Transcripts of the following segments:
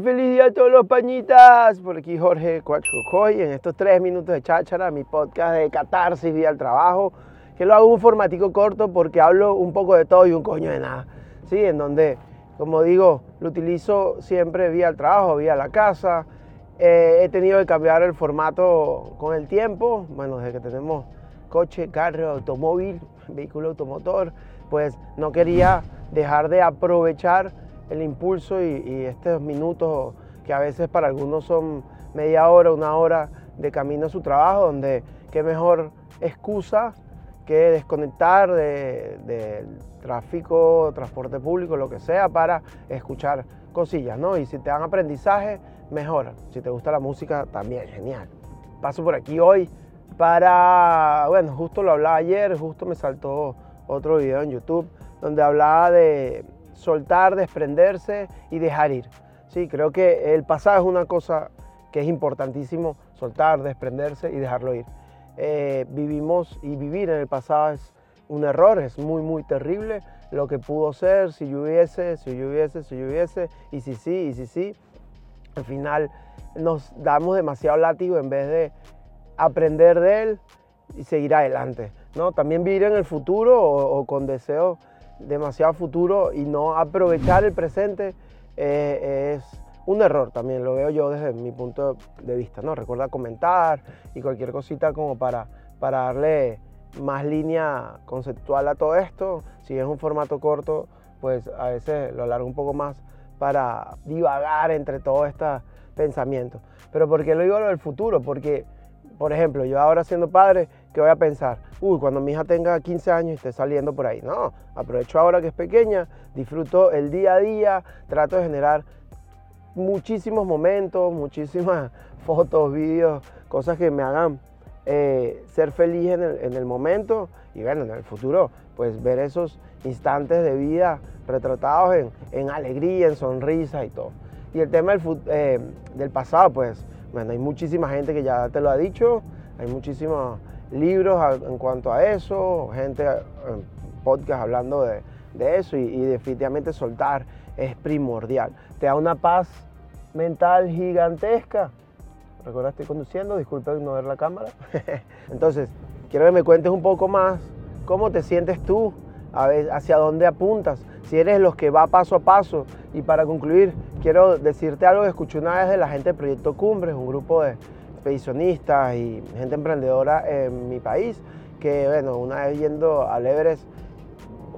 día a todos los pañitas. Por aquí Jorge Coachcocoy en estos tres minutos de cháchara, mi podcast de catarsis vía al trabajo, que lo hago un formatico corto porque hablo un poco de todo y un coño de nada. ¿Sí? En donde, como digo, lo utilizo siempre vía al trabajo, vía la casa. Eh, he tenido que cambiar el formato con el tiempo, bueno, desde que tenemos coche, carro, automóvil, vehículo automotor, pues no quería dejar de aprovechar el impulso y, estos minutos que a veces para algunos son media hora, una hora de camino a su trabajo, donde qué mejor excusa que desconectar del tráfico, transporte público, lo que sea, para escuchar cosillas, ¿no? Y si te dan aprendizaje, mejor. Si te gusta la música, también, genial. Paso por aquí hoy para, bueno, justo lo hablaba ayer, justo me saltó otro video en YouTube donde hablaba de soltar, desprenderse y dejar ir. Sí, creo que el pasado es una cosa que es importantísimo, soltar, desprenderse y dejarlo ir. Eh, vivimos y vivir en el pasado es un error, es muy, muy terrible lo que pudo ser, si yo hubiese, si yo hubiese, si yo hubiese, y si sí, y si sí. Al final nos damos demasiado látigo en vez de aprender de él y seguir adelante. ¿no? También vivir en el futuro o, con deseo demasiado futuro y no aprovechar el presente eh, es un error también, lo veo yo desde mi punto de vista. ¿no? Recuerda comentar y cualquier cosita como para, para darle más línea conceptual a todo esto. Si es un formato corto, pues a veces lo alargo un poco más para divagar entre todos estos pensamientos. Pero ¿por qué lo digo lo del futuro? Porque por ejemplo, yo ahora siendo padre, ¿qué voy a pensar? Uy, cuando mi hija tenga 15 años y esté saliendo por ahí. No, aprovecho ahora que es pequeña, disfruto el día a día, trato de generar muchísimos momentos, muchísimas fotos, vídeos, cosas que me hagan eh, ser feliz en el, momento y bueno, en el futuro, pues ver esos instantes de vida retratados en, alegría, en sonrisa y todo. Y el tema del, eh, del pasado, pues bueno, hay muchísima gente que ya te lo ha dicho, hay muchísimos libros en cuanto a eso, gente en podcast hablando de, eso y, definitivamente soltar es primordial. Te da una paz mental gigantesca. Recuerda, estoy conduciendo, disculpen no ver la cámara. Entonces, quiero que me cuentes un poco más cómo te sientes tú, hacia dónde apuntas, si eres los que va paso a paso. Y para concluir, quiero decirte algo que escuché una vez de la gente de Proyecto Cumbres, un grupo de expedicionistas y gente emprendedora en mi país, que bueno, una vez yendo al Everest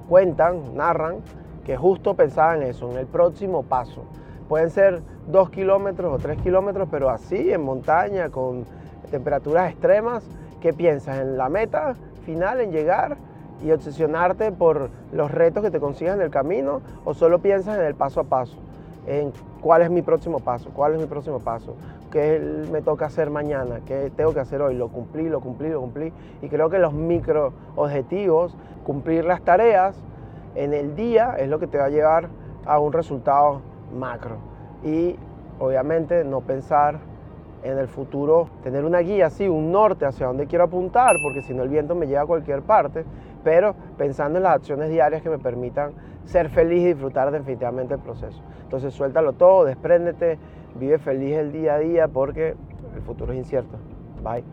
cuentan, narran, que justo pensaban eso, en el próximo paso. Pueden ser dos kilómetros o tres kilómetros, pero así, en montaña, con temperaturas extremas, ¿qué piensas? ¿En la meta final, en llegar? y obsesionarte por los retos que te consigas en el camino o solo piensas en el paso a paso, en cuál es mi próximo paso, cuál es mi próximo paso, qué me toca hacer mañana, qué tengo que hacer hoy, lo cumplí, lo cumplí, lo cumplí. Y creo que los micro objetivos, cumplir las tareas en el día es lo que te va a llevar a un resultado macro. Y obviamente no pensar en el futuro, tener una guía así, un norte hacia donde quiero apuntar, porque si no el viento me lleva a cualquier parte, pero pensando en las acciones diarias que me permitan ser feliz y disfrutar definitivamente el proceso. Entonces suéltalo todo, despréndete, vive feliz el día a día porque el futuro es incierto. Bye.